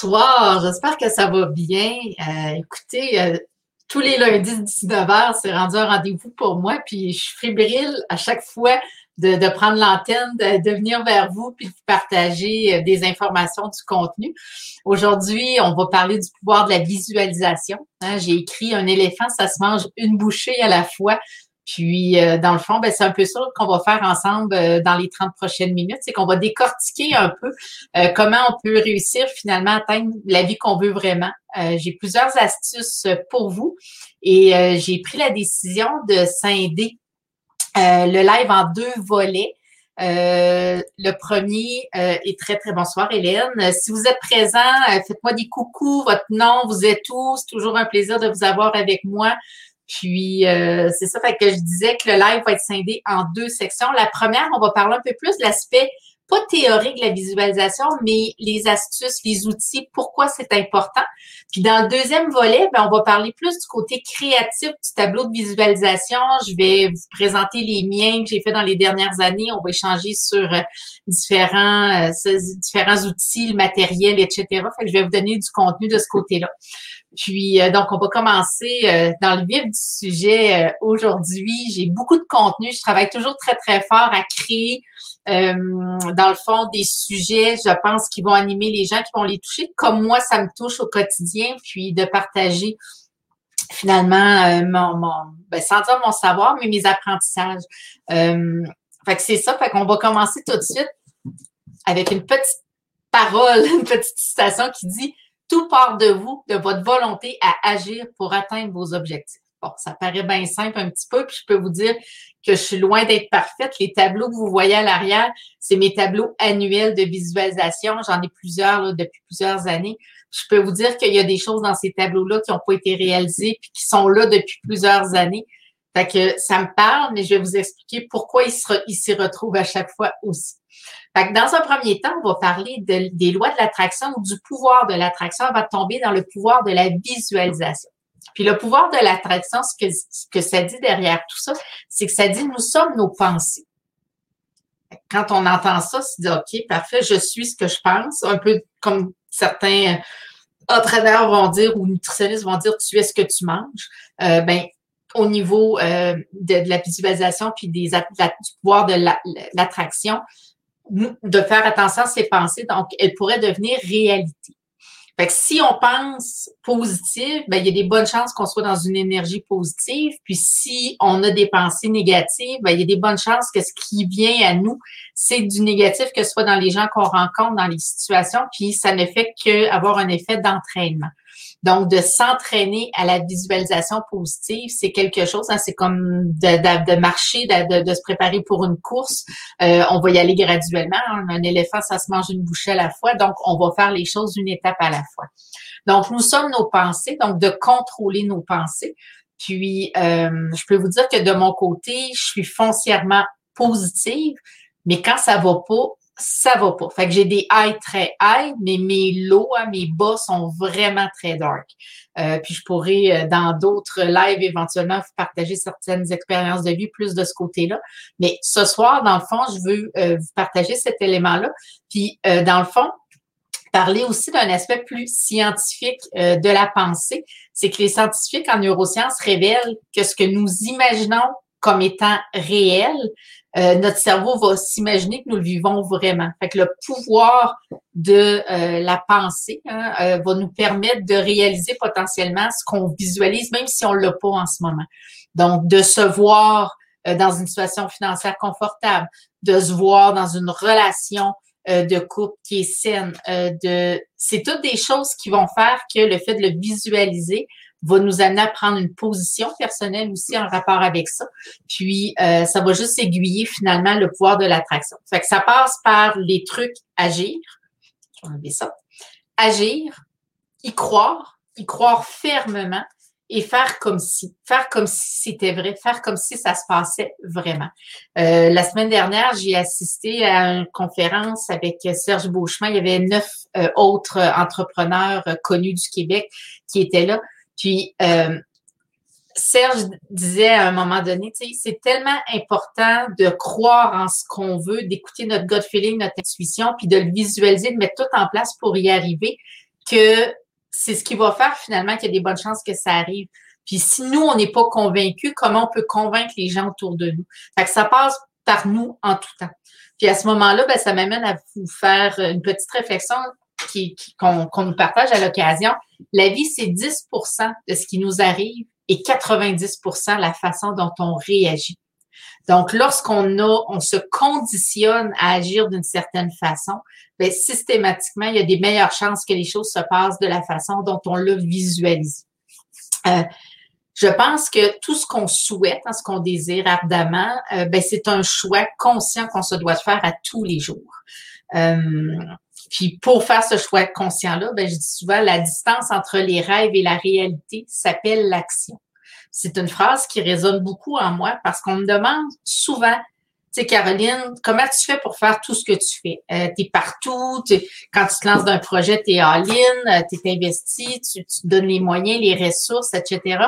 Bonsoir, j'espère que ça va bien. Euh, écoutez, euh, tous les lundis 19h, c'est rendu un rendez-vous pour moi, puis je suis fébrile à chaque fois de, prendre l'antenne, de, venir vers vous, puis de partager euh, des informations, du contenu. Aujourd'hui, on va parler du pouvoir de la visualisation. Hein. J'ai écrit Un éléphant, ça se mange une bouchée à la fois. Puis, euh, dans le fond, ben, c'est un peu ça qu'on va faire ensemble euh, dans les 30 prochaines minutes. C'est qu'on va décortiquer un peu euh, comment on peut réussir finalement à atteindre la vie qu'on veut vraiment. j'ai plusieurs astuces pour vous et j'ai pris la décision de scinder le live en deux volets. le premier est très, très bonsoir, Hélène. Si vous êtes présent, faites-moi des coucous, votre nom, vous êtes tous. toujours un plaisir de vous avoir avec moi. Puis euh, c'est ça, fait que je disais que le live va être scindé en deux sections. La première, on va parler un peu plus de l'aspect pas théorique de la visualisation, mais les astuces, les outils, pourquoi c'est important. Puis dans le deuxième volet, ben, on va parler plus du côté créatif du tableau de visualisation. Je vais vous présenter les miens que j'ai fait dans les dernières années. On va échanger sur euh, différents, euh, différents outils, le matériel, etc. Fait que je vais vous donner du contenu de ce côté-là. Puis euh, donc, on va commencer euh, dans le vif du sujet euh, aujourd'hui. J'ai beaucoup de contenu. Je travaille toujours très, très fort à créer, dans le fond, des sujets, je pense, qui vont animer les gens, qui vont les toucher, comme moi, ça me touche au quotidien, puis de partager finalement mon, mon ben, sans dire mon savoir, mais mes apprentissages. fait que c'est ça. Fait qu'on va commencer tout de suite avec une petite parole, une petite citation qui dit tout part de vous, de votre volonté à agir pour atteindre vos objectifs. Bon, ça paraît bien simple un petit peu, puis je peux vous dire que je suis loin d'être parfaite. Les tableaux que vous voyez à l'arrière, c'est mes tableaux annuels de visualisation. J'en ai plusieurs depuis plusieurs années. Je peux vous dire qu'il y a des choses dans ces tableaux-là qui n'ont pas été réalisées puis qui sont là depuis plusieurs années. Fait que ça me parle, mais je vais vous expliquer pourquoi ils s'y retrouvent à chaque fois aussi dans un premier temps, on va parler des lois de l'attraction ou du pouvoir de l'attraction. On va tomber dans le pouvoir de la visualisation. Puis le pouvoir de l'attraction, ce que, ça dit derrière tout ça, c'est que ça dit nous sommes nos pensées. Quand on entend ça, c'est dit OK, parfait, je suis ce que je pense, un peu comme certains entraîneurs vont dire ou nutritionnistes vont dire tu es ce que tu manges. Euh, ben, au niveau euh, de, la visualisation puis du pouvoir de l'attraction, de faire attention à ses pensées, donc elles pourraient devenir réalité. Fait que si on pense positif, ben, il y a des bonnes chances qu'on soit dans une énergie positive. Puis si on a des pensées négatives, ben, il y a des bonnes chances que ce qui vient à nous, c'est du négatif, que ce soit dans les gens qu'on rencontre, dans les situations. Puis ça ne fait qu'avoir un effet d'entraînement. Donc, de s'entraîner à la visualisation positive, c'est quelque chose, hein, c'est comme de, marcher, de, se préparer pour une course. Euh, on va y aller graduellement. Hein. Un éléphant, ça se mange une bouchée à la fois. Donc, on va faire les choses une étape à la fois. Donc, nous sommes nos pensées, donc de contrôler nos pensées. Puis, euh, je peux vous dire que de mon côté, je suis foncièrement positive, mais quand ça va pas, ça va pas. Fait que j'ai des highs très high, mais mes lows, hein, mes bas sont vraiment très dark. Euh, puis je pourrais, euh, dans d'autres lives, éventuellement, vous partager certaines expériences de vie plus de ce côté-là. Mais ce soir, dans le fond, je veux euh, vous partager cet élément-là. Puis, dans le fond, parler aussi d'un aspect plus scientifique de la pensée. C'est que les scientifiques en neurosciences révèlent que ce que nous imaginons comme étant réel, euh, notre cerveau va s'imaginer que nous le vivons vraiment. Fait le pouvoir de euh, la pensée hein, euh, va nous permettre de réaliser potentiellement ce qu'on visualise, même si on l'a pas en ce moment. Donc, de se voir dans une situation financière confortable, de se voir dans une relation de couple qui est saine, de c'est toutes des choses qui vont faire que le fait de le visualiser va nous amener à prendre une position personnelle aussi en rapport avec ça. Puis, euh, ça va juste aiguiller finalement le pouvoir de l'attraction. Fait que ça passe par les trucs agir. Je vais ça. Agir, y croire, y croire fermement et faire comme si, faire comme si c'était vrai, faire comme si ça se passait vraiment. Euh, la semaine dernière, j'ai assisté à une conférence avec Serge Beauchemin. Il y avait neuf euh, autres entrepreneurs connus du Québec qui étaient là. Puis, euh, Serge disait à un moment donné, c'est tellement important de croire en ce qu'on veut, d'écouter notre gut feeling, notre intuition, puis de le visualiser, de mettre tout en place pour y arriver, que c'est ce qui va faire finalement qu'il y a des bonnes chances que ça arrive. Puis si nous, on n'est pas convaincus, comment on peut convaincre les gens autour de nous? Fait que ça passe par nous en tout temps. Puis à ce moment-là, ben, ça m'amène à vous faire une petite réflexion qu'on nous partage à l'occasion. La vie, c'est 10 de ce qui nous arrive et 90 la façon dont on réagit. Donc, lorsqu'on a, on se conditionne à agir d'une certaine façon, bien, systématiquement, il y a des meilleures chances que les choses se passent de la façon dont on l'a visualisé. Euh, je pense que tout ce qu'on souhaite, hein, ce qu'on désire ardemment, euh, ben, c'est un choix conscient qu'on se doit faire à tous les jours. Euh, puis pour faire ce choix conscient-là, ben, je dis souvent la distance entre les rêves et la réalité s'appelle l'action. C'est une phrase qui résonne beaucoup en moi parce qu'on me demande souvent, tu sais, Caroline, comment tu fais pour faire tout ce que tu fais? Euh, tu es partout, quand tu te lances d'un projet, tu es all-in, euh, tu es investi, tu, tu donnes les moyens, les ressources, etc.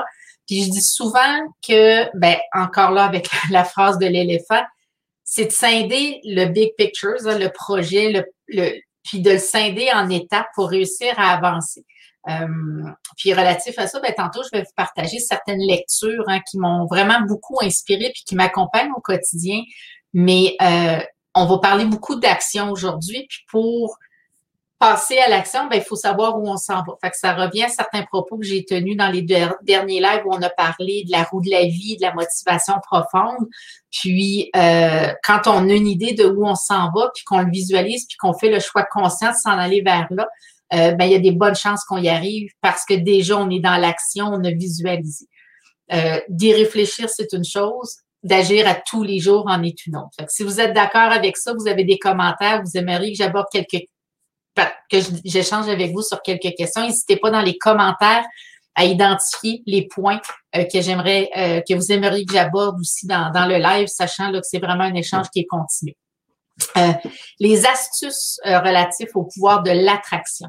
Puis je dis souvent que, ben, encore là, avec la phrase de l'éléphant, c'est de scinder le big picture, le projet, le, puis de le scinder en étapes pour réussir à avancer. Euh, puis relatif à ça, ben, tantôt, je vais vous partager certaines lectures hein, qui m'ont vraiment beaucoup inspiré puis qui m'accompagnent au quotidien. Mais euh, on va parler beaucoup d'action aujourd'hui. Puis pour passer à l'action, ben, il faut savoir où on s'en va. Fait que ça revient à certains propos que j'ai tenus dans les derniers lives où on a parlé de la roue de la vie, de la motivation profonde. Puis, euh, quand on a une idée de où on s'en va, puis qu'on le visualise, puis qu'on fait le choix conscient de s'en aller vers là, euh, ben, il y a des bonnes chances qu'on y arrive parce que déjà, on est dans l'action, on a visualisé. Euh, D'y réfléchir, c'est une chose. D'agir à tous les jours en est une autre. Si vous êtes d'accord avec ça, vous avez des commentaires, vous aimeriez que j'aborde quelques que j'échange avec vous sur quelques questions. N'hésitez pas dans les commentaires à identifier les points euh, que j'aimerais, euh, que vous aimeriez que j'aborde aussi dans, le live, sachant que c'est vraiment un échange qui est continu. Euh, les astuces relatives au pouvoir de l'attraction.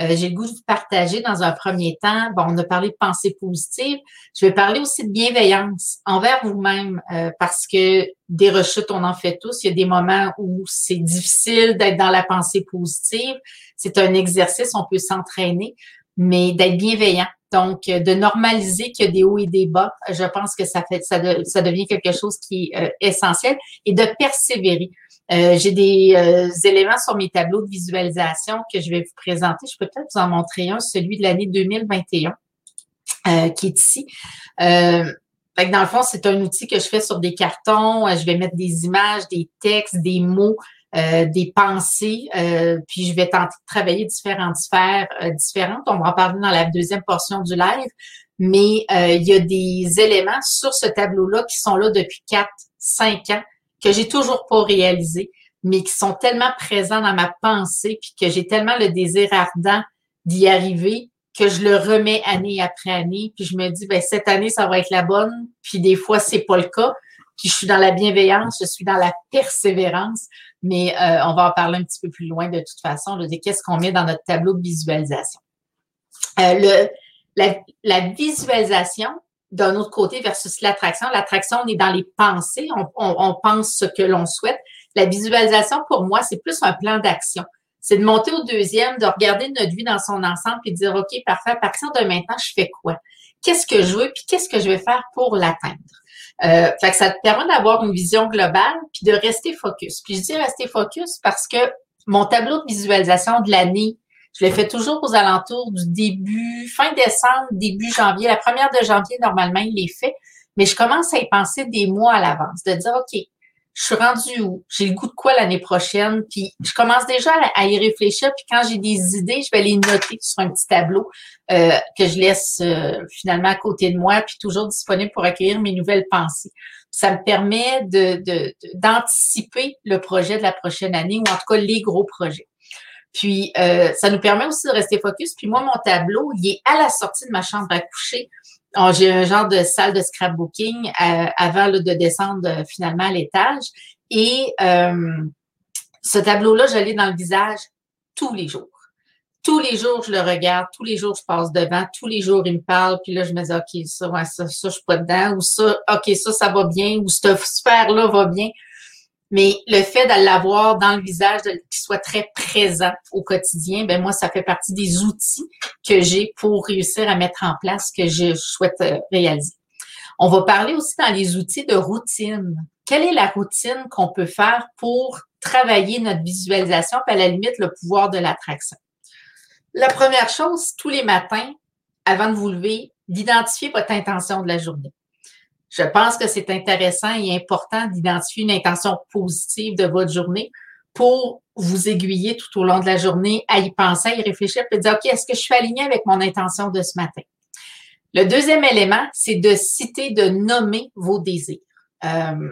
Euh, j'ai le goût de vous partager dans un premier temps. Bon, on a parlé de pensée positive. Je vais parler aussi de bienveillance envers vous-même euh, parce que des rechutes, on en fait tous. Il y a des moments où c'est difficile d'être dans la pensée positive. C'est un exercice, on peut s'entraîner, mais d'être bienveillant. Donc, euh, de normaliser qu'il y a des hauts et des bas, je pense que ça fait ça, ça devient quelque chose qui est essentiel et de persévérer. Euh, j'ai des euh, éléments sur mes tableaux de visualisation que je vais vous présenter. Je peux peut-être vous en montrer un, celui de l'année 2021, euh, qui est ici. dans le fond, c'est un outil que je fais sur des cartons. Je vais mettre des images, des textes, des mots, des pensées. puis je vais tenter de travailler différentes sphères différentes. On va en parler dans la deuxième portion du live. Mais il y a des éléments sur ce tableau-là qui sont là depuis quatre, cinq ans que j'ai toujours pas réalisé, mais qui sont tellement présents dans ma pensée, puis que j'ai tellement le désir ardent d'y arriver que je le remets année après année, puis je me dis ben cette année ça va être la bonne, puis des fois c'est pas le cas, puis je suis dans la bienveillance, je suis dans la persévérance, mais euh, on va en parler un petit peu plus loin de toute façon de qu'est-ce qu'on met dans notre tableau de visualisation. Euh, la visualisation, d'un autre côté versus l'attraction. L'attraction, on est dans les pensées, on, pense ce que l'on souhaite. La visualisation, pour moi, c'est plus un plan d'action. C'est de monter au deuxième, de regarder notre vie dans son ensemble et de dire, OK, parfait, à partir de maintenant, je fais quoi? Qu'est-ce que je veux, puis qu'est-ce que je vais faire pour l'atteindre? Euh, fait que ça te permet d'avoir une vision globale, puis de rester focus. Puis je dis rester focus parce que mon tableau de visualisation de l'année je le fais toujours aux alentours du début, fin décembre, début janvier. La première de janvier, normalement, il est fait. Mais je commence à y penser des mois à l'avance, de dire, OK, je suis rendu où? J'ai le goût de quoi l'année prochaine? Puis je commence déjà à y réfléchir. Puis quand j'ai des idées, je vais les noter sur un petit tableau euh, que je laisse euh, finalement à côté de moi, puis toujours disponible pour accueillir mes nouvelles pensées. Ça me permet de, d'anticiper le projet de la prochaine année, ou en tout cas les gros projets. Puis, euh, ça nous permet aussi de rester focus. Puis moi, mon tableau, il est à la sortie de ma chambre à coucher. J'ai un genre de salle de scrapbooking euh, avant de descendre euh, finalement à l'étage. Et ce tableau-là, je l'ai dans le visage tous les jours tous les jours, je le regarde, tous les jours, je passe devant, tous les jours, il me parle, puis là, je me dis, OK, ça, ouais, ça, ça, je suis pas dedans, ou ça, OK, ça, ça va bien, ou cette sphère-là va bien. Mais le fait de l'avoir dans le visage, qu'il soit très présent au quotidien, ben moi, ça fait partie des outils que j'ai pour réussir à mettre en place ce que je souhaite euh, réaliser. On va parler aussi dans les outils de routine. Quelle est la routine qu'on peut faire pour travailler notre visualisation, puis à la limite, le pouvoir de l'attraction? La première chose, tous les matins, avant de vous lever, d'identifier votre intention de la journée. Je pense que c'est intéressant et important d'identifier une intention positive de votre journée pour vous aiguiller tout au long de la journée à y penser, à y réfléchir, puis dire, OK, est-ce que je suis aligné avec mon intention de ce matin? Le deuxième élément, c'est de citer, de nommer vos désirs. Euh,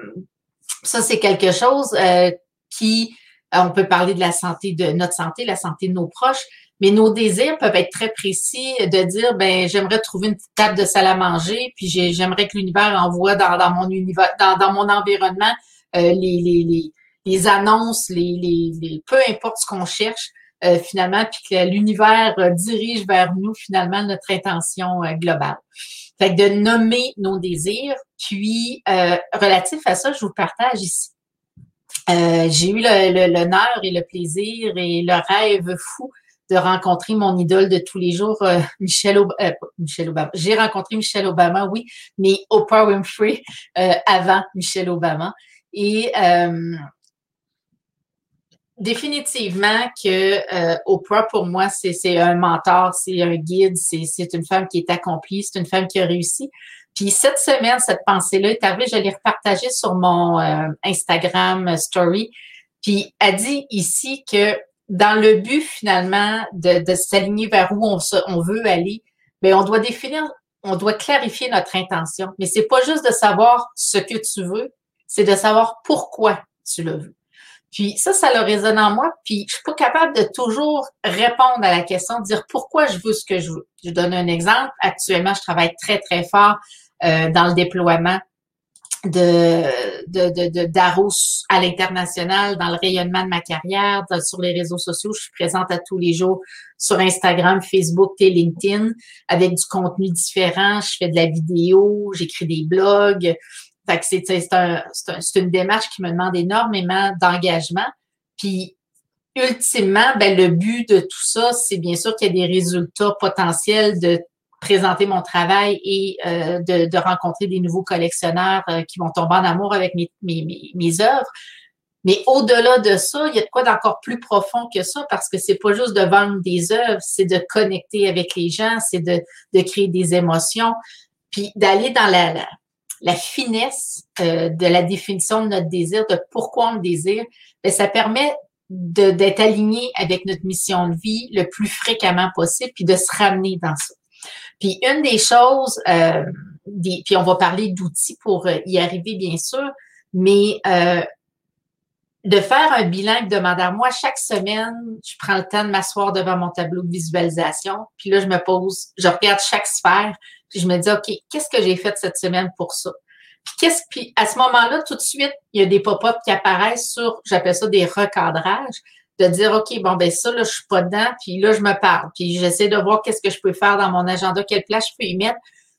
ça, c'est quelque chose euh, qui, on peut parler de la santé de notre santé, la santé de nos proches, mais nos désirs peuvent être très précis de dire, ben, j'aimerais trouver une petite table de salle à manger, puis j'aimerais que l'univers envoie dans, dans mon univers, dans, dans mon environnement euh, les, les, les, les, annonces, les, les, peu importe ce qu'on cherche. Euh, finalement, puis que l'univers euh, dirige vers nous finalement notre intention globale. Fait que de nommer nos désirs, puis relatif à ça, je vous partage ici. J'ai eu l'honneur et le plaisir et le rêve fou de rencontrer mon idole de tous les jours, euh, Michelle, euh, Michelle Obama. J'ai rencontré Michelle Obama, oui, mais Oprah Winfrey euh, avant Michelle Obama. Et définitivement que Oprah, pour moi, c'est un mentor, c'est un guide, c'est une femme qui est accomplie, c'est une femme qui a réussi. Puis cette semaine, cette pensée-là est arrivée, je l'ai repartagée sur mon Instagram story. Puis elle dit ici que dans le but finalement de, s'aligner vers où on, se, on veut aller, mais on doit définir, on doit clarifier notre intention. Mais c'est pas juste de savoir ce que tu veux, c'est de savoir pourquoi tu le veux. Puis ça, ça le résonne en moi. Puis je suis pas capable de toujours répondre à la question, de dire pourquoi je veux ce que je veux. Je donne un exemple. Actuellement, je travaille très très fort euh, dans le déploiement de, de, à l'international, dans le rayonnement de ma carrière, sur les réseaux sociaux. Je suis présente à tous les jours sur Instagram, Facebook et LinkedIn avec du contenu différent. Je fais de la vidéo, j'écris des blogs. Fait que c'est, c'est, un, c'est, une démarche qui me demande énormément d'engagement. Puis, ultimement, ben, le but de tout ça, c'est bien sûr qu'il y a des résultats potentiels de présenter mon travail et euh, de, rencontrer des nouveaux collectionneurs euh, qui vont tomber en amour avec mes, mes, mes, œuvres. Mais au-delà de ça, il y a de quoi d'encore plus profond que ça parce que c'est pas juste de vendre des œuvres, c'est de connecter avec les gens, c'est de, de créer des émotions, puis d'aller dans la, la, finesse euh, de la définition de notre désir, de pourquoi on le désire. Bien, ça permet d'être aligné avec notre mission de vie le plus fréquemment possible, puis de se ramener dans ça. Puis une des choses, euh, puis on va parler d'outils pour euh, y arriver, bien sûr, mais euh, de faire un bilan hebdomadaire. Moi, chaque semaine, je prends le temps de m'asseoir devant mon tableau de visualisation, puis là, je me pose, je regarde chaque sphère, puis je me dis, OK, qu'est-ce que j'ai fait cette semaine pour ça? Puis, qu'est-ce, puis à ce moment-là, tout de suite, il y a des pop-ups qui apparaissent sur, j'appelle ça des recadrages de dire, OK, bon, ben ça, là, je suis pas dedans, puis là, je me parle, puis j'essaie de voir qu'est-ce que je peux faire dans mon agenda, quelle place je peux y mettre,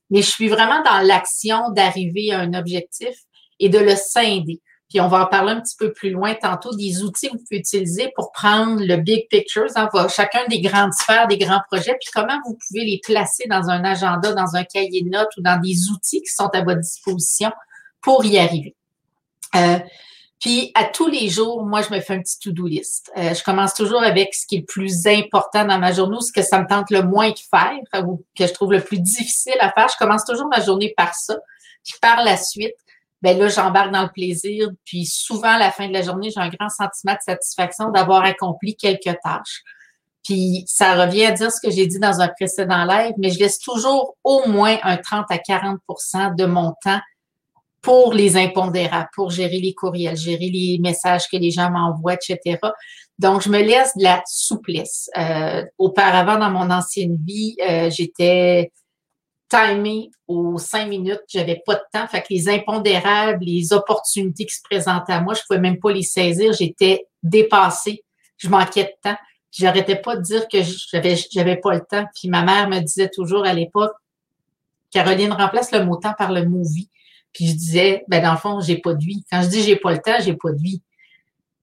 mais je suis vraiment dans l'action d'arriver à un objectif et de le scinder. Puis on va en parler un petit peu plus loin tantôt des outils que vous pouvez utiliser pour prendre le big picture, hein, chacun des grandes sphères, des grands projets, puis comment vous pouvez les placer dans un agenda, dans un cahier de notes ou dans des outils qui sont à votre disposition pour y arriver. Euh, puis à tous les jours, moi, je me fais un petit to-do list. Euh, je commence toujours avec ce qui est le plus important dans ma journée ou ce que ça me tente le moins de faire ou que je trouve le plus difficile à faire. Je commence toujours ma journée par ça. Puis par la suite, ben là, j'embarque dans le plaisir. Puis souvent, à la fin de la journée, j'ai un grand sentiment de satisfaction d'avoir accompli quelques tâches. Puis ça revient à dire ce que j'ai dit dans un précédent live, mais je laisse toujours au moins un 30 à 40% de mon temps pour les impondérables, pour gérer les courriels, gérer les messages que les gens m'envoient, etc. Donc, je me laisse de la souplesse. Euh, auparavant, dans mon ancienne vie, euh, j'étais timée aux cinq minutes, j'avais pas de temps. Fait que les impondérables, les opportunités qui se présentaient à moi, je pouvais même pas les saisir. J'étais dépassée. Je manquais de temps. j'arrêtais pas de dire que j'avais, j'avais pas le temps. Puis ma mère me disait toujours à l'époque, Caroline remplace le mot temps par le mot vie. Puis je disais, ben dans le fond, j'ai pas de vie. Quand je dis j'ai pas le temps, j'ai pas de vie.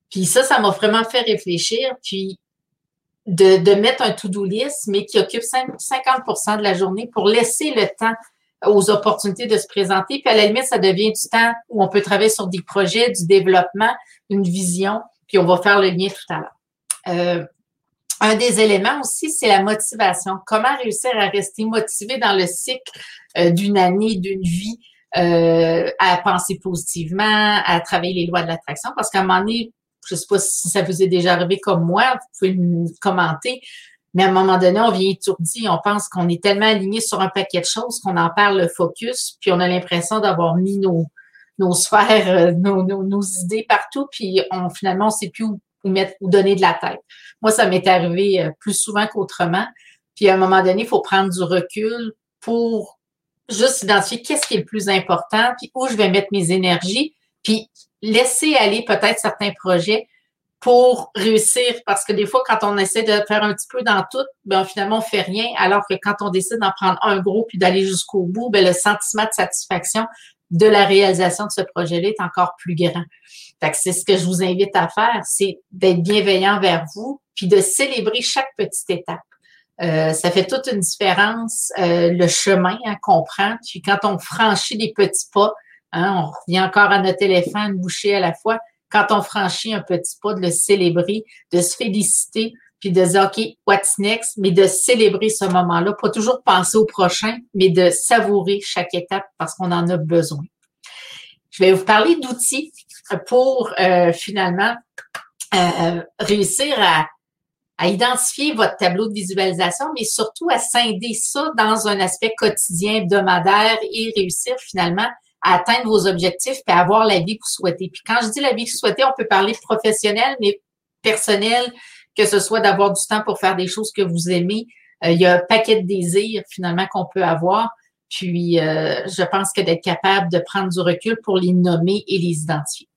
Puis ça, ça m'a vraiment fait réfléchir. Puis de, de mettre un to-do list, mais qui occupe 50% de la journée pour laisser le temps aux opportunités de se présenter. Puis à la limite, ça devient du temps où on peut travailler sur des projets, du développement, une vision, puis on va faire le lien tout à l'heure. Euh, un des éléments aussi, c'est la motivation. Comment réussir à rester motivé dans le cycle euh, d'une année, d'une vie, euh, à penser positivement, à travailler les lois de l'attraction. Parce qu'à un moment donné, je sais pas si ça vous est déjà arrivé comme moi, vous pouvez me commenter, mais à un moment donné, on vient étourdi, on pense qu'on est tellement aligné sur un paquet de choses qu'on en perd le focus, puis on a l'impression d'avoir mis nos, nos sphères, euh, nos, nos, idées partout, puis on, finalement, on sait plus où, mettre, où donner de la tête. Moi, ça m'est arrivé euh, plus souvent qu'autrement. Puis à un moment donné, il faut prendre du recul pour juste identifier qu'est-ce qui est le plus important, puis où je vais mettre mes énergies, puis laisser aller peut-être certains projets pour réussir. Parce que des fois, quand on essaie de faire un petit peu dans tout, ben finalement, on fait rien. Alors que quand on décide d'en prendre un gros puis d'aller jusqu'au bout, ben, le sentiment de satisfaction de la réalisation de ce projet-là est encore plus grand. Fait c'est ce que je vous invite à faire, c'est d'être bienveillant vers vous, puis de célébrer chaque petite étape. Euh, ça fait toute une différence, euh, le chemin à comprendre. Puis quand on franchit des petits pas, hein, on revient encore à notre éléphant, une bouchée à la fois. Quand on franchit un petit pas, de le célébrer, de se féliciter, puis de dire, OK, what's next? Mais de célébrer ce moment-là, pas toujours penser au prochain, mais de savourer chaque étape parce qu'on en a besoin. Je vais vous parler d'outils pour euh, finalement réussir à à identifier votre tableau de visualisation, mais surtout à scinder ça dans un aspect quotidien, hebdomadaire et réussir finalement à atteindre vos objectifs et avoir la vie que vous souhaitez. Puis quand je dis la vie que vous souhaitez, on peut parler professionnel, mais personnel, que ce soit d'avoir du temps pour faire des choses que vous aimez. Euh, il y a un paquet de désirs finalement qu'on peut avoir. Puis euh, je pense que d'être capable de prendre du recul pour les nommer et les identifier.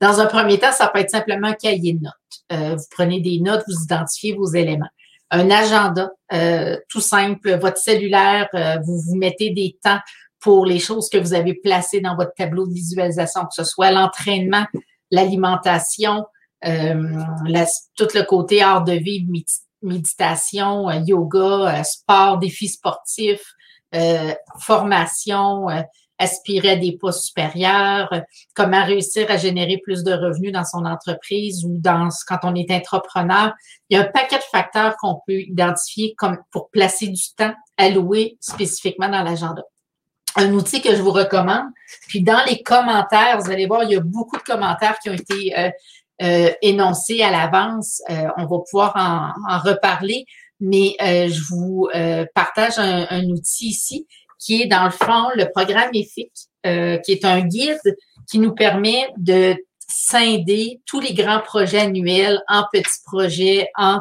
Dans un premier temps, ça peut être simplement un cahier de notes. Euh, vous prenez des notes, vous identifiez vos éléments. Un agenda, euh, tout simple, votre cellulaire, euh, vous vous mettez des temps pour les choses que vous avez placées dans votre tableau de visualisation, que ce soit l'entraînement, l'alimentation, tout le côté art de vivre, méditation, yoga, sport, défis sportifs, formation, aspirer à des postes supérieurs, euh, comment réussir à générer plus de revenus dans son entreprise ou dans quand on est entrepreneur. Il y a un paquet de facteurs qu'on peut identifier comme pour placer du temps alloué spécifiquement dans l'agenda. Un outil que je vous recommande. Puis dans les commentaires, vous allez voir, il y a beaucoup de commentaires qui ont été euh, euh, énoncés à l'avance. on va pouvoir en, reparler, mais je vous partage un outil ici qui est dans le fond le programme EFIC, euh, qui est un guide qui nous permet de scinder tous les grands projets annuels en petits projets, en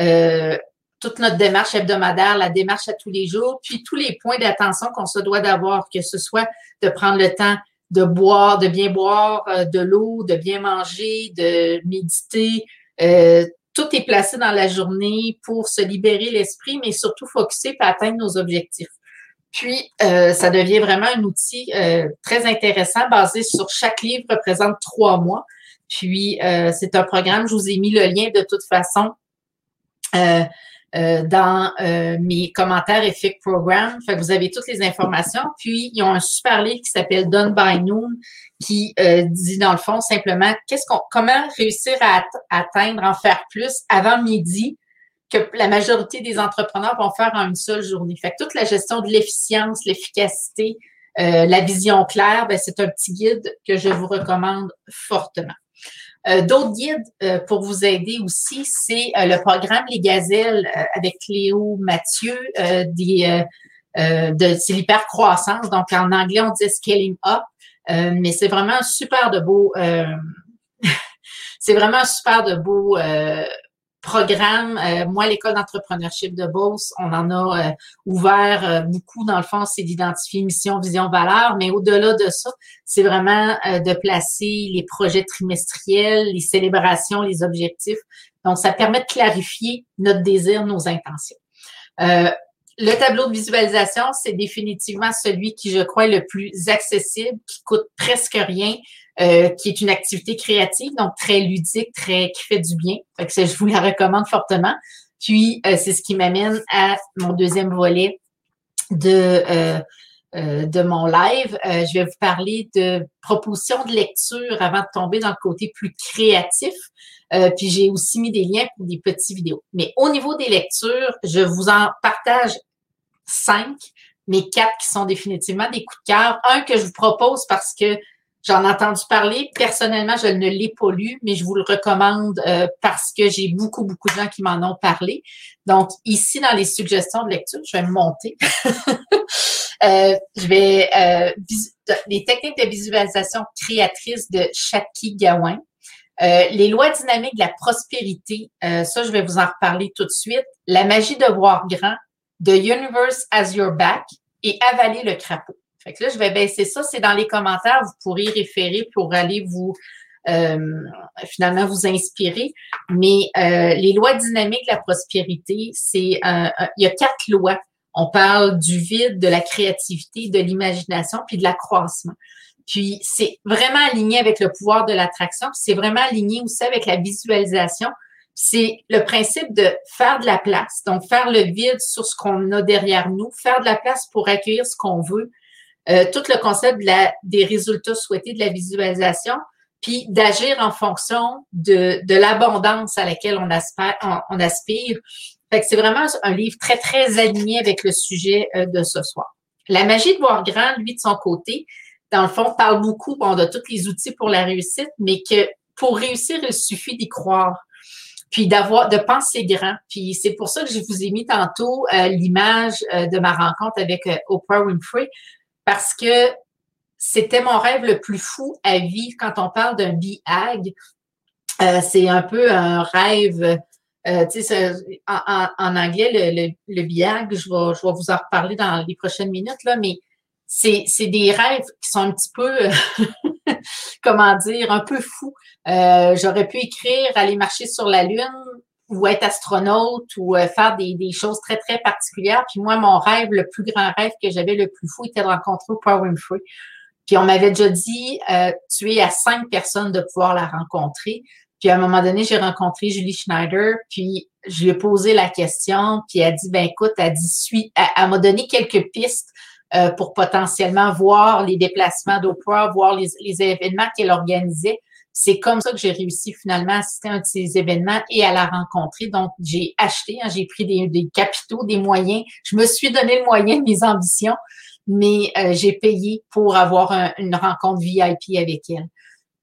euh, toute notre démarche hebdomadaire, la démarche à tous les jours, puis tous les points d'attention qu'on se doit d'avoir, que ce soit de prendre le temps de boire, de bien boire euh, de l'eau, de bien manger, de méditer. tout est placé dans la journée pour se libérer l'esprit, mais surtout focuser pour atteindre nos objectifs. Puis, euh, ça devient vraiment un outil euh, très intéressant basé sur chaque livre représente trois mois. Puis, euh, c'est un programme, je vous ai mis le lien de toute façon dans mes commentaires EFIC Programme. Fait que vous avez toutes les informations. Puis, ils ont un super livre qui s'appelle Done by Noon qui dit dans le fond simplement qu'est-ce qu'on, comment réussir à atteindre, en faire plus avant midi que la majorité des entrepreneurs vont faire en une seule journée. Fait que toute la gestion de l'efficience, l'efficacité, euh, la vision claire, ben, c'est un petit guide que je vous recommande fortement. Euh, d'autres guides euh, pour vous aider aussi, c'est le programme Les Gazelles avec Cléo Mathieu des, de c'est l'hypercroissance. Donc en anglais, on dit scaling up, mais c'est vraiment super de beau c'est vraiment super de beau programme. Euh, moi, l'école d'entrepreneurship de Beauce, on en a euh, ouvert euh, beaucoup. Dans le fond, c'est d'identifier mission, vision, valeur. Mais au-delà de ça, c'est vraiment de placer les projets trimestriels, les célébrations, les objectifs Donc, ça permet de clarifier notre désir, nos intentions. Euh, le tableau de visualisation, c'est définitivement celui qui, je crois, est le plus accessible, qui coûte presque rien, euh, qui est une activité créative, donc très ludique, très qui fait du bien. Fait que je vous la recommande fortement. Puis, euh, c'est ce qui m'amène à mon deuxième volet de, euh, euh, de mon live. je vais vous parler de propositions de lecture avant de tomber dans le côté plus créatif. puis j'ai aussi mis des liens pour des petites vidéos. Mais au niveau des lectures, je vous en partage cinq, mais quatre qui sont définitivement des coups de cœur. Un que je vous propose parce que J'en ai entendu parler. Personnellement, je ne l'ai pas lu, mais je vous le recommande euh, parce que j'ai beaucoup, beaucoup de gens qui m'en ont parlé. Donc, ici, dans les suggestions de lecture, je vais me monter. euh, je vais euh, les techniques de visualisation créatrice de Chatki Gawain. Euh, les lois dynamiques de la prospérité, ça, je vais vous en reparler tout de suite. La magie de voir grand, The Universe as Your Back et Avaler le crapaud. Fait que là, je vais baisser ça. C'est dans les commentaires. Vous pourrez référer pour aller vous euh, finalement vous inspirer. Mais euh, les lois dynamiques de la prospérité, c'est il y a quatre lois. On parle du vide, de la créativité, de l'imagination, puis de l'accroissement. Puis c'est vraiment aligné avec le pouvoir de l'attraction. C'est vraiment aligné aussi avec la visualisation. C'est le principe de faire de la place, donc faire le vide sur ce qu'on a derrière nous, faire de la place pour accueillir ce qu'on veut, euh, tout le concept de la, des résultats souhaités de la visualisation, puis d'agir en fonction de, de l'abondance à laquelle on aspire. Fait que c'est vraiment un livre très, très aligné avec le sujet euh, de ce soir. La magie de voir grand, lui, de son côté, dans le fond, parle beaucoup bon, de tous les outils pour la réussite, mais que pour réussir, il suffit d'y croire puis d'avoir de penser grand. Puis c'est pour ça que je vous ai mis tantôt euh, l'image de ma rencontre avec Oprah Winfrey parce que c'était mon rêve le plus fou à vivre quand on parle d'un BIAG. Euh, c'est un peu un rêve, euh, sais, en, anglais, le, le, BIAG, je vais, je vais vous en reparler dans les prochaines minutes, là, mais c'est, c'est des rêves qui sont un petit peu, comment dire, un peu fous. Euh, j'aurais pu écrire aller marcher sur la Lune, ou être astronaute ou euh, faire des, des, choses très, très particulières. Puis moi, mon rêve, le plus grand rêve que j'avais le plus fou était de rencontrer Oprah Winfrey. Puis on m'avait déjà dit, euh, tu es à cinq personnes de pouvoir la rencontrer. Puis à un moment donné, j'ai rencontré Julie Schneider, puis je lui ai posé la question, puis elle a dit, ben écoute, elle dit, suis, elle, m'a donné quelques pistes euh, pour potentiellement voir les déplacements d'Oprah, voir les, les événements qu'elle organisait. C'est comme ça que j'ai réussi finalement à assister à un de ces événements et à la rencontrer. Donc, j'ai acheté, hein, j'ai pris des, capitaux, des moyens. Je me suis donné le moyen de mes ambitions, mais euh, j'ai payé pour avoir une rencontre VIP avec elle.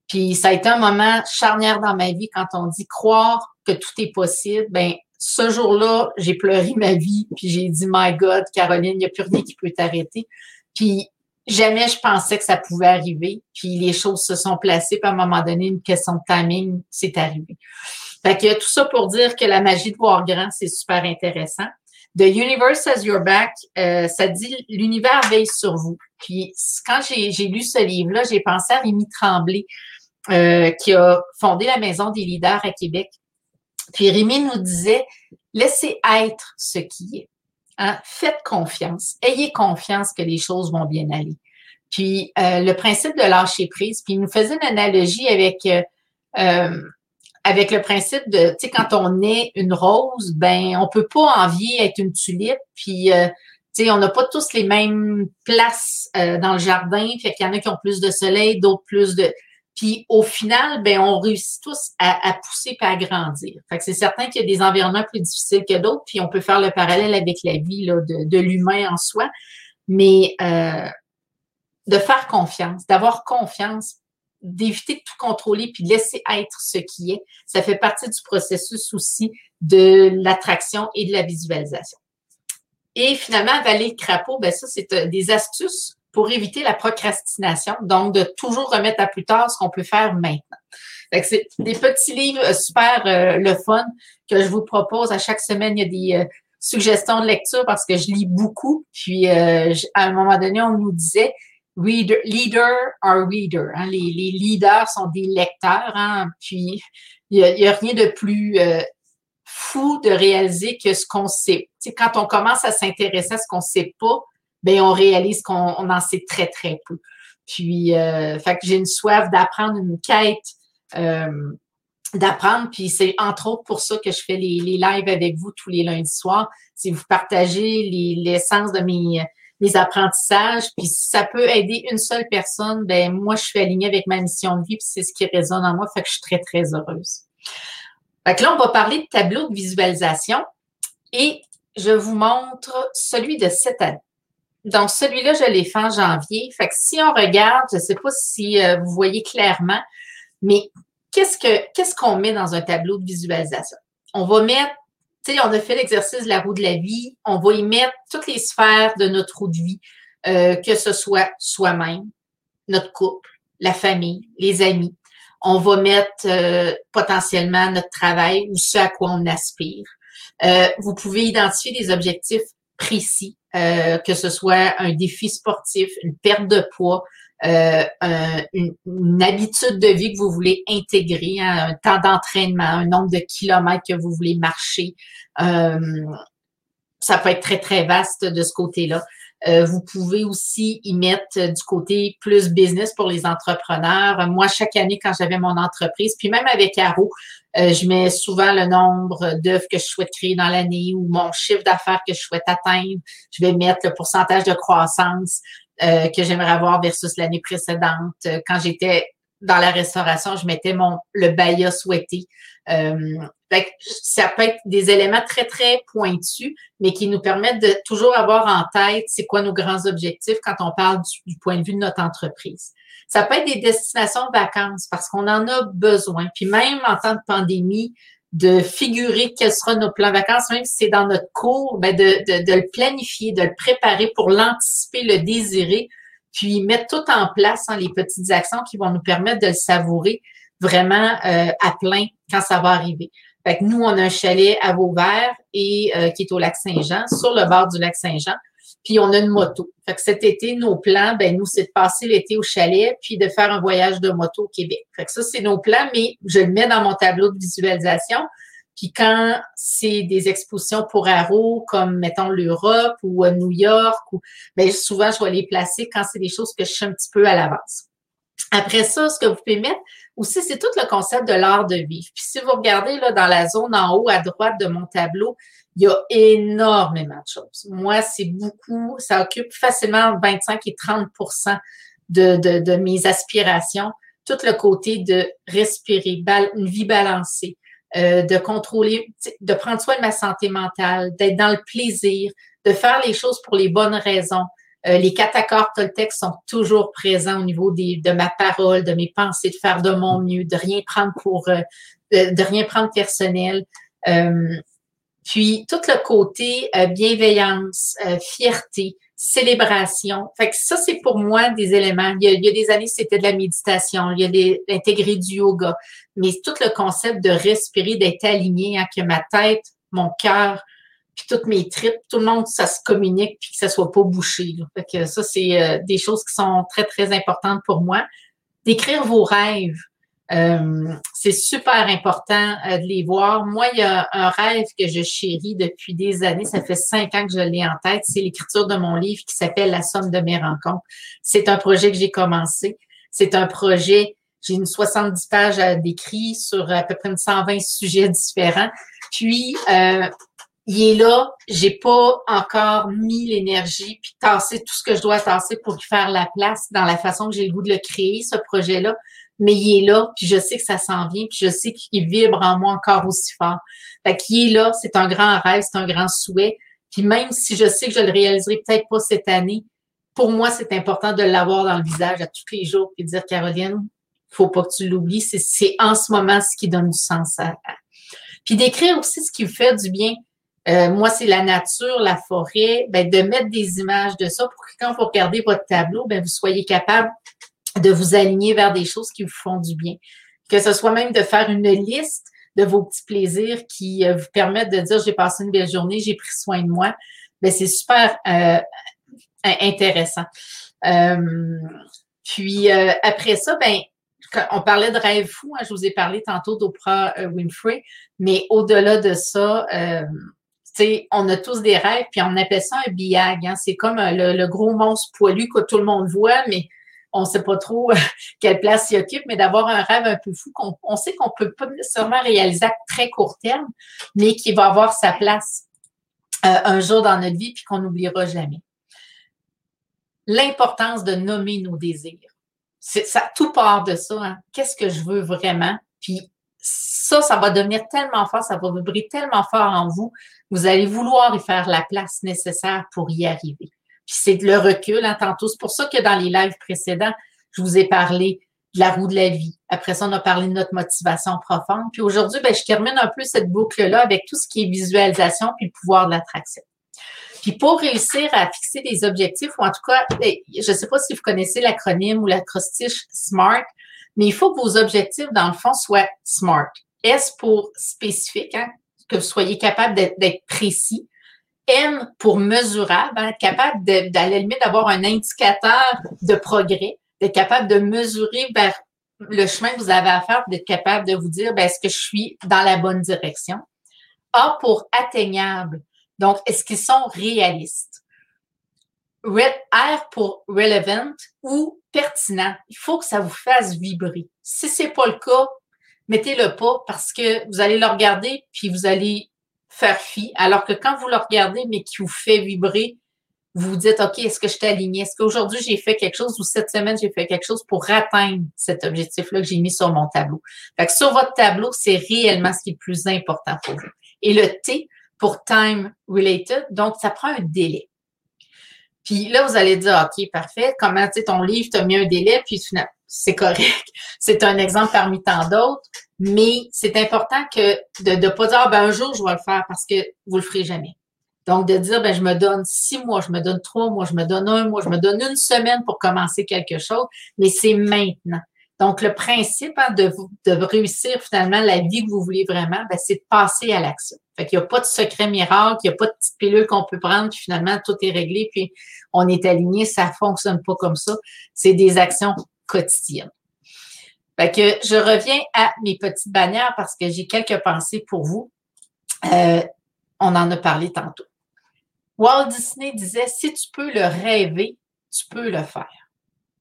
Puis ça a été un moment charnière dans ma vie quand on dit croire que tout est possible. Ben ce jour-là, j'ai pleuré ma vie, puis j'ai dit My God, Caroline, il n'y a plus rien qui peut t'arrêter. Puis jamais je pensais que ça pouvait arriver. Puis les choses se sont placées, puis à un moment donné, une question de timing, c'est arrivé. Fait que tout ça pour dire que la magie de voir grand, c'est super intéressant. The Universe has your back, euh, ça dit l'univers veille sur vous. Puis quand j'ai lu ce livre-là, j'ai pensé à Rémi Tremblay, euh, qui a fondé la Maison des leaders à Québec. Puis Rémi nous disait, laissez être ce qui est. Hein, faites confiance. Ayez confiance que les choses vont bien aller. Puis euh, le principe de lâcher prise, puis il nous faisait une analogie avec euh, euh, avec le principe de, tu sais, quand on est une rose, ben on peut pas envier être une tulipe, puis tu sais, on n'a pas tous les mêmes places dans le jardin, fait qu'il y en a qui ont plus de soleil, d'autres plus de puis au final, ben, on réussit tous à, pousser et à grandir. Fait que c'est certain qu'il y a des environnements plus difficiles que d'autres, puis on peut faire le parallèle avec la vie là, de, de l'humain en soi. Mais euh, de faire confiance, d'avoir confiance, d'éviter de tout contrôler puis de laisser être ce qui est, ça fait partie du processus aussi de l'attraction et de la visualisation. Et finalement, Valer Crapaud, ben ça, c'est euh, des astuces pour éviter la procrastination, donc de toujours remettre à plus tard ce qu'on peut faire maintenant. C'est des petits livres super euh, le fun que je vous propose. À chaque semaine, il y a des euh, suggestions de lecture parce que je lis beaucoup. Puis euh, à un moment donné, on nous disait reader, leader are reader. Hein. Les, leaders sont des lecteurs. Hein. Puis, il n'y a, rien de plus euh, fou de réaliser que ce qu'on sait. Tu quand on commence à s'intéresser à ce qu'on sait pas, ben on réalise qu'on en sait très, très peu. Puis, euh, fait que j'ai une soif d'apprendre, une quête euh, d'apprendre. Puis c'est entre autres pour ça que je fais les, les lives avec vous tous les lundis soirs. C'est vous partager l'essence de mes, mes apprentissages. Puis si ça peut aider une seule personne, ben moi, je suis alignée avec ma mission de vie, puis c'est ce qui résonne en moi. Fait que je suis très, très heureuse. Fait que là, on va parler de tableau de visualisation. Et je vous montre celui de cette année. Donc, celui-là, je l'ai fait en janvier. Fait que si on regarde, je ne sais pas si euh, vous voyez clairement, mais qu'est-ce que qu'est-ce qu'on met dans un tableau de visualisation? On va mettre, tu sais, on a fait l'exercice de la roue de la vie, on va y mettre toutes les sphères de notre roue de vie, euh, que ce soit soi-même, notre couple, la famille, les amis. On va mettre euh, potentiellement notre travail ou ce à quoi on aspire. vous pouvez identifier des objectifs précis, euh, que ce soit un défi sportif, une perte de poids, euh, une, habitude de vie que vous voulez intégrer, un temps d'entraînement, un nombre de kilomètres que vous voulez marcher. Euh, ça peut être très, très vaste de ce côté-là. Euh, vous pouvez aussi y mettre du côté plus business pour les entrepreneurs. Moi, chaque année, quand j'avais mon entreprise, puis même avec Arrow, euh, je mets souvent le nombre d'œuvres que je souhaite créer dans l'année ou mon chiffre d'affaires que je souhaite atteindre. Je vais mettre le pourcentage de croissance euh, que j'aimerais avoir versus l'année précédente. Quand j'étais dans la restauration, je mettais mon le BAYA souhaité. Euh, ça peut être des éléments très, très pointus, mais qui nous permettent de toujours avoir en tête c'est quoi nos grands objectifs quand on parle du, point de vue de notre entreprise. Ça peut être des destinations de vacances parce qu'on en a besoin. Puis même en temps de pandémie, de figurer quels seront nos plans vacances, même si c'est dans notre cours, ben de, de, de, le planifier, de le préparer pour l'anticiper, le désirer, puis mettre tout en place, hein, les petites actions qui vont nous permettre de le savourer vraiment euh, à plein quand ça va arriver. Fait que nous, on a un chalet à Vauvert et euh, qui est au lac Saint-Jean, sur le bord du lac Saint-Jean. Puis on a une moto. Fait que cet été, nos plans, ben nous, c'est de passer l'été au chalet, puis de faire un voyage de moto au Québec. Fait que ça, c'est nos plans, mais je le mets dans mon tableau de visualisation. Puis quand c'est des expositions pour Arrow, comme mettons l'Europe ou à New York, ou ben souvent je vais les placer quand c'est des choses que je sais un petit peu à l'avance. Après ça, ce que vous pouvez mettre aussi, c'est tout le concept de l'art de vivre. Puis si vous regardez là dans la zone en haut à droite de mon tableau, il y a énormément de choses. Moi, c'est beaucoup, ça occupe facilement 25 et 30 de, de, de mes aspirations. Tout le côté de respirer, une vie balancée, euh, de contrôler, de prendre soin de ma santé mentale, d'être dans le plaisir, de faire les choses pour les bonnes raisons. Euh, les quatre accords Toltec sont toujours présents au niveau des, de ma parole, de mes pensées, de faire de mon mieux, de rien prendre pour, euh, de, rien prendre personnel. puis tout le côté bienveillance, fierté, célébration. Fait que ça, c'est pour moi des éléments. Il y a, des années, c'était de la méditation, il y a des, intégrer du yoga, mais tout le concept de respirer, d'être aligné, hein, que ma tête, mon cœur, puis toutes mes tripes, tout le monde, ça se communique, puis que ça soit pas bouché. Que ça, c'est euh, des choses qui sont très, très importantes pour moi. D'écrire vos rêves. Euh, c'est super important euh, de les voir. Moi, il y a un rêve que je chéris depuis des années. Ça fait cinq ans que je l'ai en tête. C'est l'écriture de mon livre qui s'appelle La somme de mes rencontres. C'est un projet que j'ai commencé. C'est un projet, j'ai une 70 pages à décrire sur à peu près une 120 sujets différents. Puis, euh, il est là, j'ai pas encore mis l'énergie puis tassé tout ce que je dois tasser pour lui faire la place dans la façon que j'ai le goût de le créer, ce projet-là mais il est là, puis je sais que ça s'en vient, puis je sais qu'il vibre en moi encore aussi fort. Fait qu'il est là, c'est un grand rêve, c'est un grand souhait. Puis même si je sais que je le réaliserai peut-être pas cette année, pour moi, c'est important de l'avoir dans le visage à tous les jours et de dire, Caroline, faut pas que tu l'oublies, c'est en ce moment ce qui donne du sens à. Puis d'écrire aussi ce qui vous fait du bien. Euh, moi, c'est la nature, la forêt, ben, de mettre des images de ça pour que quand vous regardez votre tableau, ben, vous soyez capable de vous aligner vers des choses qui vous font du bien. Que ce soit même de faire une liste de vos petits plaisirs qui euh, vous permettent de dire j'ai passé une belle journée, j'ai pris soin de moi. Ben, c'est super euh, intéressant. puis après ça, ben on parlait de rêve fou, hein, je vous ai parlé tantôt d'Oprah Winfrey, mais au-delà de ça, on a tous des rêves, puis on appelle ça un biag. Hein. C'est comme le, gros monstre poilu que tout le monde voit, mais on ne sait pas trop quelle place il occupe, mais d'avoir un rêve un peu fou qu'on on sait qu'on peut pas nécessairement réaliser à très court terme, mais qui va avoir sa place euh, un jour dans notre vie puis qu'on n'oubliera jamais. L'importance de nommer nos désirs. Ça, tout part de ça. Hein. Qu'est-ce que je veux vraiment? Puis ça, ça va devenir tellement fort, ça va vibrer tellement fort en vous, vous allez vouloir y faire la place nécessaire pour y arriver. Puis c'est le recul, hein, tantôt. C'est pour ça que dans les lives précédents, je vous ai parlé de la roue de la vie. Après ça, on a parlé de notre motivation profonde. Puis aujourd'hui, ben, je termine un peu cette boucle-là avec tout ce qui est visualisation puis le pouvoir de l'attraction. Puis pour réussir à fixer des objectifs, ou en tout cas, je ne sais pas si vous connaissez l'acronyme ou l'acrostiche SMART, mais il faut que vos objectifs, dans le fond, soient SMART. S pour spécifique, hein, que vous soyez capable d'être précis. M pour mesurable, hein, capable d'aller limite d'avoir un indicateur de progrès, d'être capable de mesurer vers le chemin que vous avez à faire, d'être capable de vous dire, ben, est-ce que je suis dans la bonne direction? A pour atteignable. Donc, est-ce qu'ils sont réalistes? R pour relevant ou pertinent. Il faut que ça vous fasse vibrer. Si c'est pas le cas, mettez-le pas parce que vous allez le regarder puis vous allez faire fi. Alors que quand vous le regardez, mais qui vous fait vibrer, vous vous dites, OK, est-ce que je t'ai aligné? Est-ce qu'aujourd'hui, j'ai fait quelque chose ou cette semaine, j'ai fait quelque chose pour atteindre cet objectif-là que j'ai mis sur mon tableau? Fait que sur votre tableau, c'est réellement ce qui est le plus important pour vous. Et le T pour time related, donc ça prend un délai. Puis là, vous allez dire, OK, parfait, comment, tu sais, ton livre, tu as mis un délai, puis c'est correct. C'est un exemple parmi tant d'autres, mais c'est important que de ne pas dire, ben, un jour, je vais le faire parce que vous le ferez jamais. Donc, de dire, ben, je me donne six mois, je me donne trois mois, je me donne un mois, je me donne une semaine pour commencer quelque chose, mais c'est maintenant. Donc, le principe hein, de, de réussir finalement la vie que vous voulez vraiment, ben, c'est de passer à l'action. Fait qu'il n'y a pas de secret miracle, il n'y a pas de petite pilule qu'on peut prendre, puis finalement, tout est réglé, puis on est aligné. Ça ne fonctionne pas comme ça. C'est des actions quotidiennes. Fait que je reviens à mes petites bannières parce que j'ai quelques pensées pour vous. Euh, on en a parlé tantôt. Walt Disney disait, si tu peux le rêver, tu peux le faire.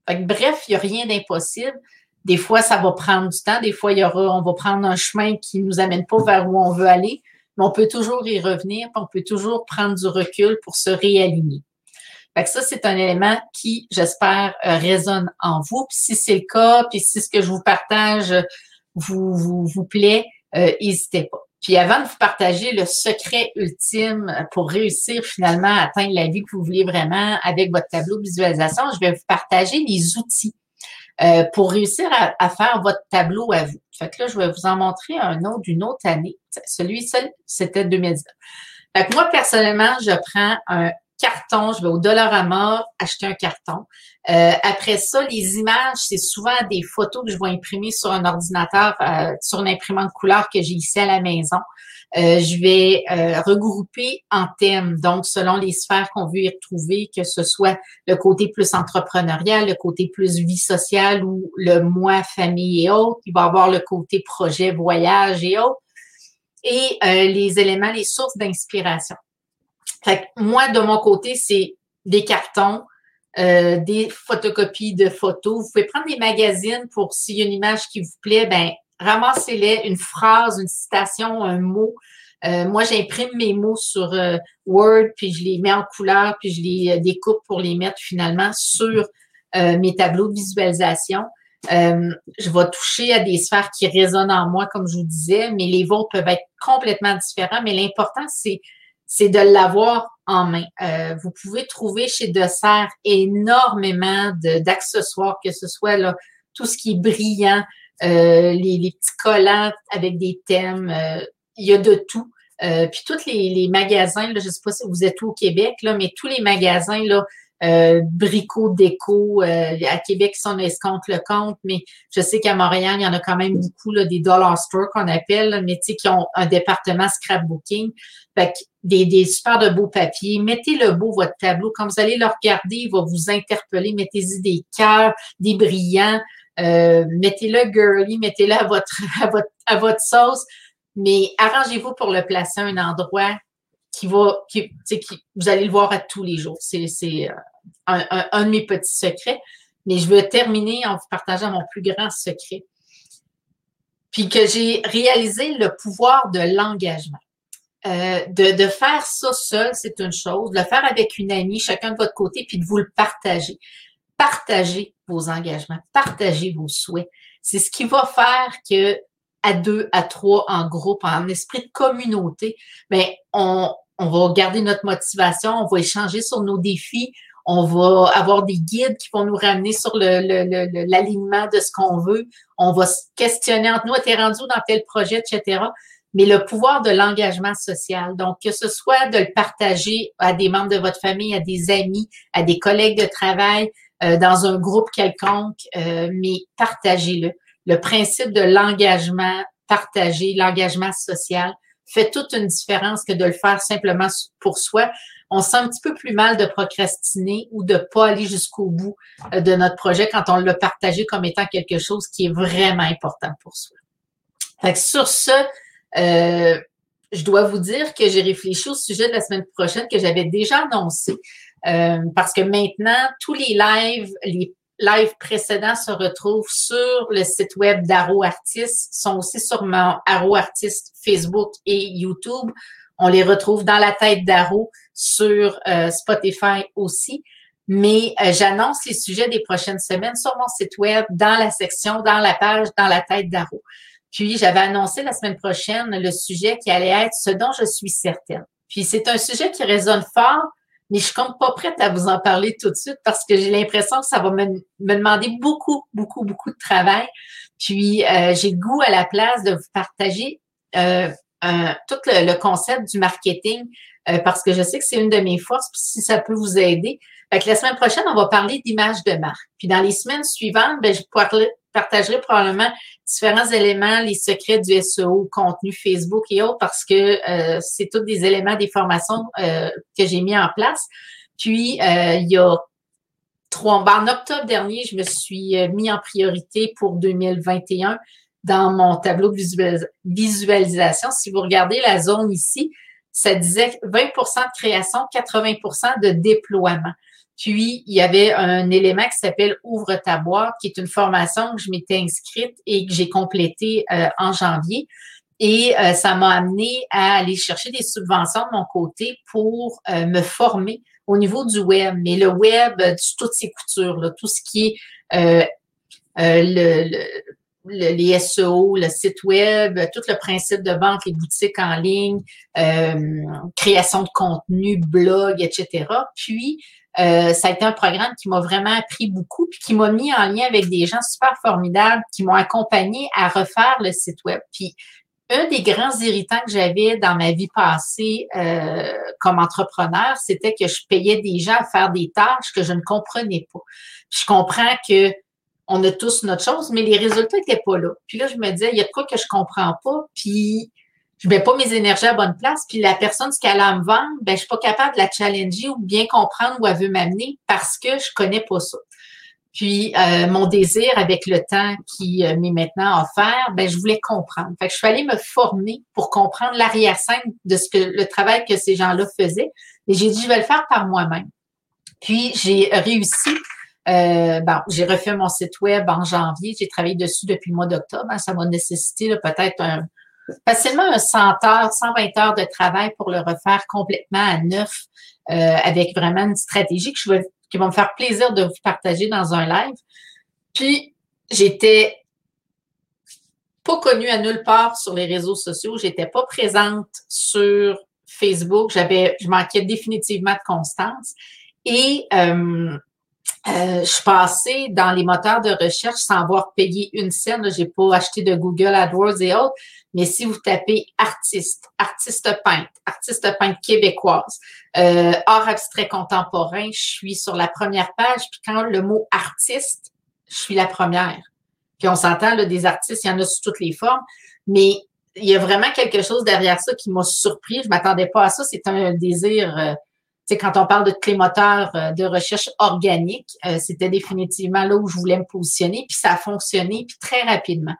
Fait que, bref, il n'y a rien d'impossible. Des fois, ça va prendre du temps. Des fois, il y aura, on va prendre un chemin qui ne nous amène pas vers où on veut aller, on peut toujours y revenir, on peut toujours prendre du recul pour se réaligner. Fait ça, c'est un élément qui, j'espère, euh, résonne en vous. Puis si c'est le cas, puis si ce que je vous partage vous, vous, vous plaît, euh, n'hésitez pas. Puis avant de vous partager le secret ultime pour réussir finalement à atteindre la vie que vous voulez vraiment avec votre tableau de visualisation, je vais vous partager les outils euh, pour réussir à, faire votre tableau à vous. Fait que là, je vais vous en montrer un autre d'une autre année. Celui-ci, c'était 2019. Fait que moi, personnellement, je prends un carton, je vais au Dollarama acheter un carton. Euh, après ça, les images, c'est souvent des photos que je vais imprimer sur un ordinateur, euh, sur une imprimante couleur que j'ai ici à la maison. Euh, je vais regrouper en thèmes, donc selon les sphères qu'on veut y retrouver, que ce soit le côté plus entrepreneurial, le côté plus vie sociale ou le moi, famille et autres. Il va y avoir le côté projet, voyage et autres. Et les éléments, les sources d'inspiration. Fait que moi, de mon côté, c'est des cartons, euh, des photocopies de photos. Vous pouvez prendre des magazines pour s'il y a une image qui vous plaît, ben ramassez-les, une phrase, une citation, un mot. Euh, moi, j'imprime mes mots sur euh, Word, puis je les mets en couleur, puis je les découpe pour les mettre finalement sur mes tableaux de visualisation. je vais toucher à des sphères qui résonnent en moi, comme je vous disais, mais les vôtres peuvent être complètement différents. Mais l'important, c'est c'est de l'avoir en main. Euh, vous pouvez trouver chez Dessert énormément d'accessoires, que ce soit là, tout ce qui est brillant, euh, les, petits collants avec des thèmes, euh, il y a de tout. puis tous les, magasins, là, je ne sais pas si vous êtes au Québec, là, mais tous les magasins là, euh, Brico Déco. Euh, à Québec, si on escompte le compte, mais je sais qu'à Montréal, il y en a quand même beaucoup là, des dollar stores qu'on appelle, mais qui ont un département scrapbooking. Fait des, des super de beaux papiers. Mettez le beau votre tableau. Quand vous allez le regarder, il va vous interpeller. Mettez-y des cœurs, des brillants. Euh, mettez-le girly, mettez-le à votre, à sauce. Mais arrangez-vous pour le placer à un endroit qui va, qui, qui, vous allez le voir à tous les jours. C'est euh, un, un, de mes petits secrets. Mais je veux terminer en vous partageant mon plus grand secret. Puis que j'ai réalisé le pouvoir de l'engagement. Euh, de, de, faire ça seul, c'est une chose. De le faire avec une amie, chacun de votre côté, puis de vous le partager. Partagez vos engagements, partagez vos souhaits. C'est ce qui va faire que à deux, à trois, en groupe, en esprit de communauté, ben on, on va garder notre motivation, on va échanger sur nos défis, on va avoir des guides qui vont nous ramener sur l'alignement le, de ce qu'on veut. On va se questionner entre nous, t'es rendu dans tel projet, etc mais le pouvoir de l'engagement social. Donc, que ce soit de le partager à des membres de votre famille, à des amis, à des collègues de travail, euh, dans un groupe quelconque, euh, mais partagez-le. Le principe de l'engagement partagé, l'engagement social, fait toute une différence que de le faire simplement pour soi. On sent un petit peu plus mal de procrastiner ou de pas aller jusqu'au bout euh, de notre projet quand on l'a partagé comme étant quelque chose qui est vraiment important pour soi. Fait que sur ce, euh, je dois vous dire que j'ai réfléchi au sujet de la semaine prochaine que j'avais déjà annoncé. Euh, parce que maintenant, tous les lives, les lives précédents se retrouvent sur le site web d'Arrow Artist, sont aussi sur mon Arrow Artist Facebook et YouTube. On les retrouve dans la tête d'Arrow sur euh, Spotify aussi. Mais j'annonce les sujets des prochaines semaines sur mon site web, dans la section, dans la page, dans la tête d'Arrow. Puis j'avais annoncé la semaine prochaine le sujet qui allait être ce dont je suis certaine. Puis c'est un sujet qui résonne fort, mais je compte pas prête à vous en parler tout de suite parce que j'ai l'impression que ça va me, demander beaucoup, beaucoup, beaucoup de travail. Puis euh, j'ai goût à la place de vous partager euh, tout le, concept du marketing euh, parce que je sais que c'est une de mes forces. Puis si ça peut vous aider, fait que la semaine prochaine, on va parler d'image de marque. Puis dans les semaines suivantes, ben, je partagerai probablement différents éléments, les secrets du SEO, contenu Facebook et autres, parce que euh, c'est tous des éléments des formations euh, que j'ai mis en place. Puis, euh, il y a trois, ben, en octobre dernier, je me suis mis en priorité pour 2021 dans mon tableau de visualisation. Si vous regardez la zone ici, ça disait 20% de création, 80% de déploiement. Puis, il y avait un élément qui s'appelle Ouvre ta boîte, qui est une formation que je m'étais inscrite et que j'ai complétée euh, en janvier. Et euh, ça m'a amené à aller chercher des subventions de mon côté pour euh, me former au niveau du web. Mais le web, toutes ces coutures, tout ce qui est le, le, les SEO, le site web, tout le principe de vente, les boutiques en ligne, création de contenu, blog, etc. Puis, euh, ça a été un programme qui m'a vraiment appris beaucoup, puis qui m'a mis en lien avec des gens super formidables qui m'ont accompagné à refaire le site web. Puis un des grands irritants que j'avais dans ma vie passée euh, comme entrepreneur, c'était que je payais des gens à faire des tâches que je ne comprenais pas. je comprends que on a tous notre chose, mais les résultats n'étaient pas là. Puis là, je me disais, il y a de quoi que je comprends pas, puis je mets pas mes énergies à bonne place, puis la personne, ce qu'elle a à me vendre, ben, je suis pas capable de la challenger ou bien comprendre où elle veut m'amener parce que je connais pas ça. Puis euh, mon désir avec le temps qui euh, m'est maintenant offert, ben je voulais comprendre. Fait que je suis allée me former pour comprendre l'arrière-scène de ce que le travail que ces gens-là faisaient. Et j'ai dit je vais le faire par moi-même. Puis j'ai réussi. Euh, bon, j'ai refait mon site web en janvier. J'ai travaillé dessus depuis le mois d'octobre. Hein. Ça m'a nécessité peut-être un, facilement un 100 heures, 120 heures de travail pour le refaire complètement à neuf euh, avec vraiment une stratégie que je vais, qui va me faire plaisir de vous partager dans un live. Puis, j'étais pas connue à nulle part sur les réseaux sociaux. J'étais pas présente sur Facebook. J'avais, je manquais définitivement de constance. Et euh, je suis passée dans les moteurs de recherche sans avoir payé une scène. Je n'ai pas acheté de Google AdWords et autres. Mais si vous tapez artiste, artiste peintre, artiste peintre québécoise, euh, art abstrait contemporain, je suis sur la première page. Puis quand le mot artiste, je suis la première. Puis on s'entend, là, des artistes, il y en a sous toutes les formes. Mais il y a vraiment quelque chose derrière ça qui m'a surpris. Je m'attendais pas à ça. C'est un désir. Euh, sais, quand on parle de clé moteur euh, de recherche organique, euh, c'était définitivement là où je voulais me positionner. Puis ça a fonctionné, puis très rapidement.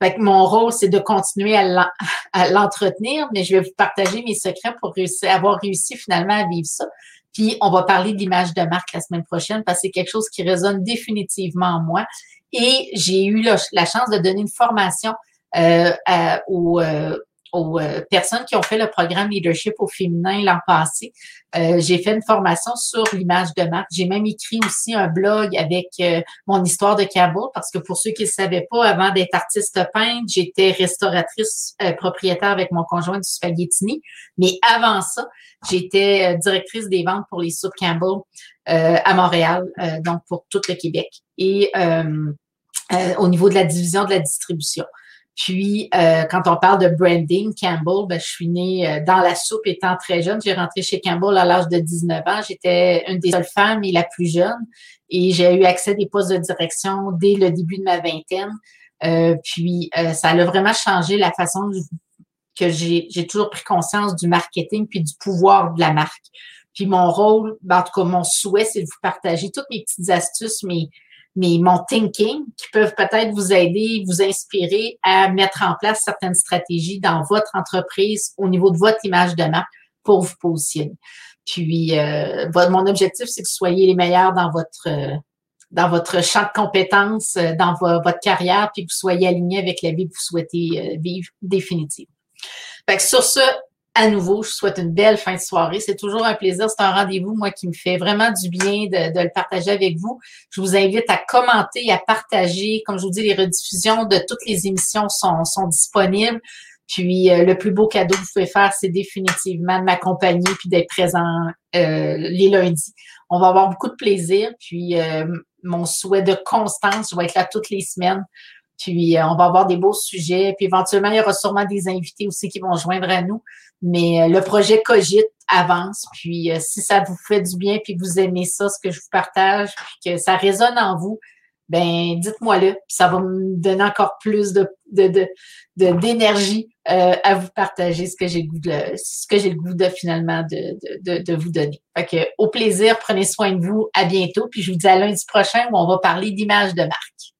Fait que mon rôle, c'est de continuer à l'entretenir, mais je vais vous partager mes secrets pour réussir, avoir réussi finalement à vivre ça. Puis on va parler d'image de marque la semaine prochaine parce que c'est quelque chose qui résonne définitivement en moi. Et j'ai eu la, chance de donner une formation euh, euh, aux euh, personnes qui ont fait le programme Leadership au féminin l'an passé. Euh, j'ai fait une formation sur l'image de marque. J'ai même écrit aussi un blog avec euh, mon histoire de Campbell parce que pour ceux qui ne savaient pas, avant d'être artiste peintre, j'étais restauratrice propriétaire avec mon conjoint du Spaghettini. Mais avant ça, j'étais directrice des ventes pour les soupes Campbell à Montréal, donc pour tout le Québec. Et au niveau de la division de la distribution. Puis, euh, quand on parle de branding, Campbell, ben, je suis née euh, dans la soupe étant très jeune. J'ai rentré chez Campbell à l'âge de 19 ans. J'étais une des seules femmes et la plus jeune. Et j'ai eu accès à des postes de direction dès le début de ma vingtaine. Euh, puis, ça a vraiment changé la façon que j'ai toujours pris conscience du marketing puis du pouvoir de la marque. Puis, mon rôle, ben, en tout cas, mon souhait, c'est de vous partager toutes mes petites astuces, mes mais mon thinking qui peuvent peut-être vous aider, vous inspirer à mettre en place certaines stratégies dans votre entreprise au niveau de votre image de marque pour vous positionner. Puis, euh, mon objectif, c'est que vous soyez les meilleurs dans votre euh, dans votre champ de compétences, euh, dans votre carrière, puis que vous soyez aligné avec la vie que vous souhaitez vivre définitivement. Fait que sur ce, à nouveau, je vous souhaite une belle fin de soirée. C'est toujours un plaisir. C'est un rendez-vous, moi, qui me fait vraiment du bien de, le partager avec vous. Je vous invite à commenter, à partager. Comme je vous dis, les rediffusions de toutes les émissions sont, disponibles. Puis euh, le plus beau cadeau que vous pouvez faire, c'est définitivement de m'accompagner puis d'être présent euh, les lundis. On va avoir beaucoup de plaisir. Puis euh, mon souhait de constance, je vais être là toutes les semaines. Puis on va avoir des beaux sujets. Puis éventuellement, il y aura sûrement des invités aussi qui vont joindre à nous. Mais euh, le projet Cogite avance. Puis euh, si ça vous fait du bien, puis que vous aimez ça, ce que je vous partage, puis que ça résonne en vous, ben dites-moi-le. Ça va me donner encore plus de, d'énergie euh, à vous partager ce que j'ai le goût de, ce que j'ai le finalement de, de, vous donner. Fait que, au plaisir, prenez soin de vous. À bientôt. Puis je vous dis à lundi prochain où on va parler d'image de marque.